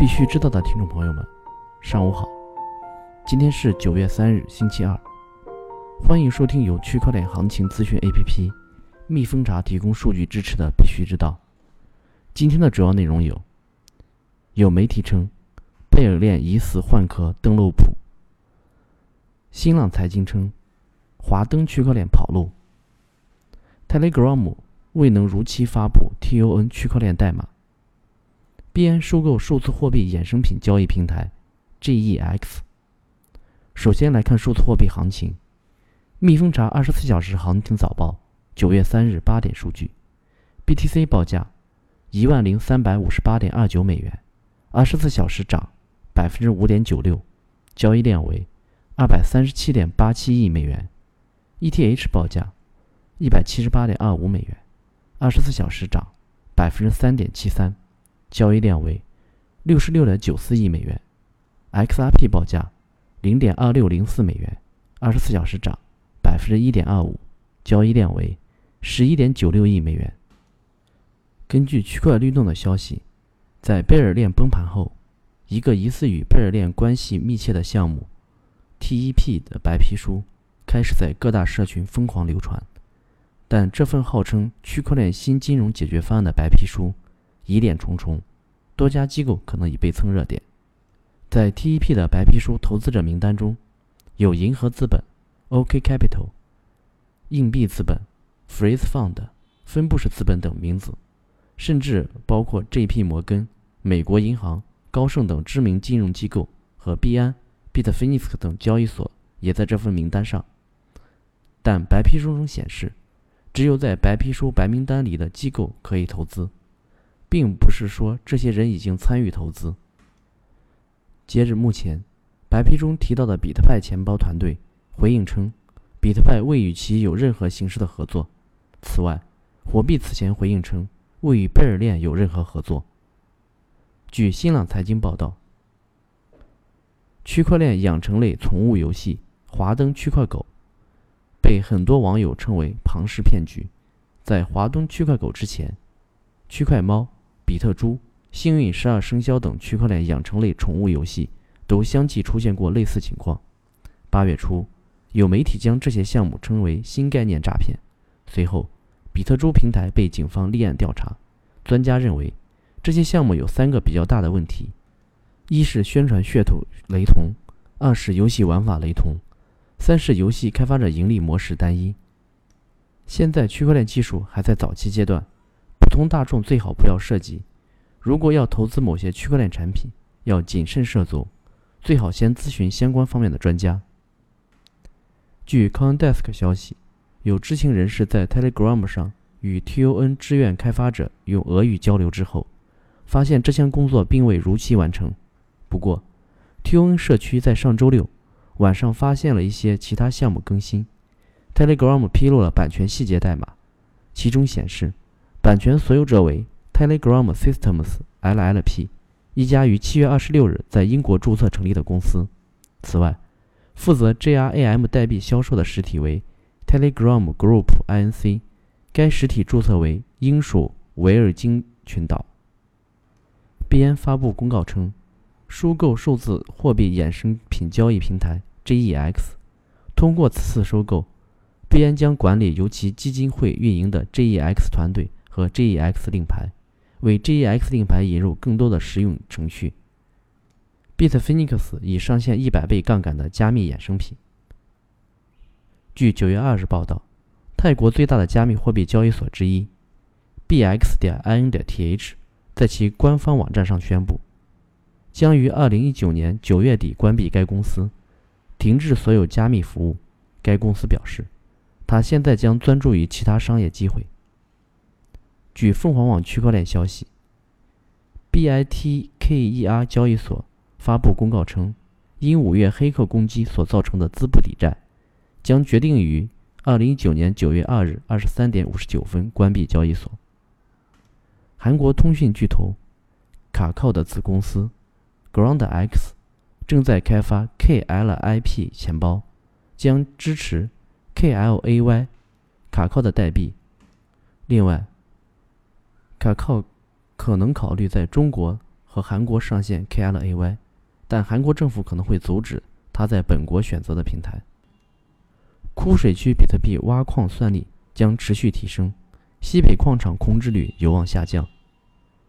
必须知道的听众朋友们，上午好。今天是九月三日，星期二。欢迎收听由区块链行情资讯 APP 蜜蜂茶提供数据支持的《必须知道》。今天的主要内容有：有媒体称贝尔链疑似换壳登陆谱；新浪财经称华登区块链跑路；Telegram 未能如期发布 TON 区块链代码。币安收购数字货币衍生品交易平台 GEX。首先来看数字货币行情，蜜蜂查二十四小时行情早报，九月三日八点数据，BTC 报价一万零三百五十八点二九美元，二十四小时涨百分之五点九六，交易量为二百三十七点八七亿美元；ETH 报价一百七十八点二五美元，二十四小时涨百分之三点七三。交易量为六十六点九四亿美元，XRP 报价零点二六零四美元，二十四小时涨百分之一点二五，交易量为十一点九六亿美元。根据区块律动的消息，在贝尔链崩盘后，一个疑似与贝尔链关系密切的项目 TEP 的白皮书开始在各大社群疯狂流传，但这份号称区块链新金融解决方案的白皮书。疑点重重，多家机构可能已被蹭热点。在 TEP 的白皮书投资者名单中，有银河资本、OK Capital、硬币资本、Freeze Fund、分布式资本等名字，甚至包括 JP 摩根、美国银行、高盛等知名金融机构和币安、Bitfinex 等交易所也在这份名单上。但白皮书中显示，只有在白皮书白名单里的机构可以投资。并不是说这些人已经参与投资。截至目前，白皮中提到的比特派钱包团队回应称，比特派未与其有任何形式的合作。此外，火币此前回应称未与贝尔链有任何合作。据新浪财经报道，区块链养成类宠物游戏《华灯区块狗》被很多网友称为庞氏骗局。在华东区块狗之前，区块猫。比特猪、幸运十二生肖等区块链养成类宠物游戏都相继出现过类似情况。八月初，有媒体将这些项目称为新概念诈骗。随后，比特猪平台被警方立案调查。专家认为，这些项目有三个比较大的问题：一是宣传噱头雷同；二是游戏玩法雷同；三是游戏开发者盈利模式单一。现在，区块链技术还在早期阶段。普通大众最好不要涉及。如果要投资某些区块链产品，要谨慎涉足，最好先咨询相关方面的专家。据 CoinDesk 消息，有知情人士在 Telegram 上与 TON 志愿开发者用俄语交流之后，发现这项工作并未如期完成。不过，TON 社区在上周六晚上发现了一些其他项目更新。Telegram 披露了版权细节代码，其中显示。版权所有者为 Telegram Systems LLP，一家于七月二十六日在英国注册成立的公司。此外，负责 GRAM 代币销售的实体为 Telegram Group Inc，该实体注册为英属维尔京群岛。币安发布公告称，收购数字货币衍生品交易平台 GEX，通过此次收购，币安将管理由其基金会运营的 GEX 团队。和 GEX 令牌，为 GEX 令牌引入更多的实用程序。Bitfinex 已上线一百倍杠杆的加密衍生品。据九月二日报道，泰国最大的加密货币交易所之一 BX 点 IN 点 TH 在其官方网站上宣布，将于二零一九年九月底关闭该公司，停止所有加密服务。该公司表示，他现在将专注于其他商业机会。据凤凰网区块链消息，BITKER 交易所发布公告称，因五月黑客攻击所造成的资不抵债，将决定于二零一九年九月二日二十三点五十九分关闭交易所。韩国通讯巨头卡靠的子公司 GroundX 正在开发 KLIP 钱包，将支持 KLAY 卡靠的代币。另外，卡靠可能考虑在中国和韩国上线 KLAY，但韩国政府可能会阻止他在本国选择的平台。枯水区比特币挖矿算力将持续提升，西北矿场空置率有望下降。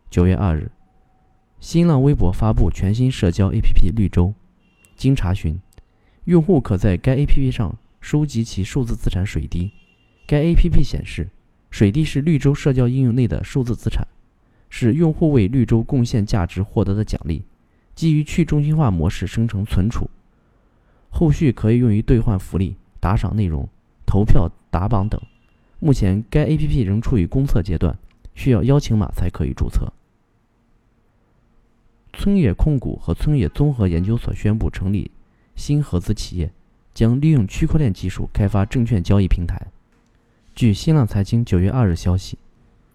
九月二日，新浪微博发布全新社交 APP 绿洲。经查询，用户可在该 APP 上收集其数字资产水滴。该 APP 显示，水滴是绿洲社交应用内的数字资产，是用户为绿洲贡献价值获得的奖励，基于去中心化模式生成存储，后续可以用于兑换福利。打赏内容、投票、打榜等。目前该 APP 仍处于公测阶段，需要邀请码才可以注册。村野控股和村野综合研究所宣布成立新合资企业，将利用区块链技术开发证券交易平台。据新浪财经九月二日消息，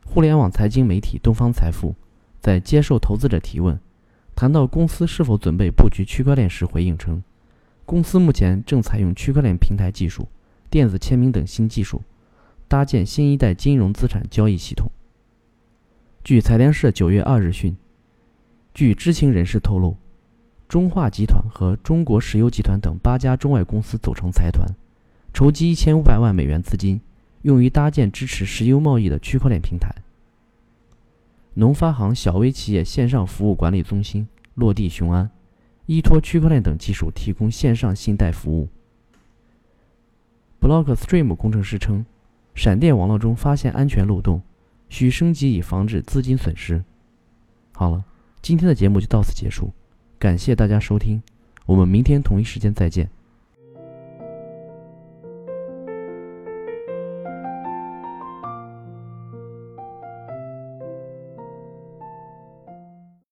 互联网财经媒体东方财富在接受投资者提问，谈到公司是否准备布局区块链时回应称。公司目前正采用区块链平台技术、电子签名等新技术，搭建新一代金融资产交易系统。据财联社九月二日讯，据知情人士透露，中化集团和中国石油集团等八家中外公司组成财团，筹集一千五百万美元资金，用于搭建支持石油贸易的区块链平台。农发行小微企业线上服务管理中心落地雄安。依托区块链等技术提供线上信贷服务。Blockstream 工程师称，闪电网络中发现安全漏洞，需升级以防止资金损失。好了，今天的节目就到此结束，感谢大家收听，我们明天同一时间再见。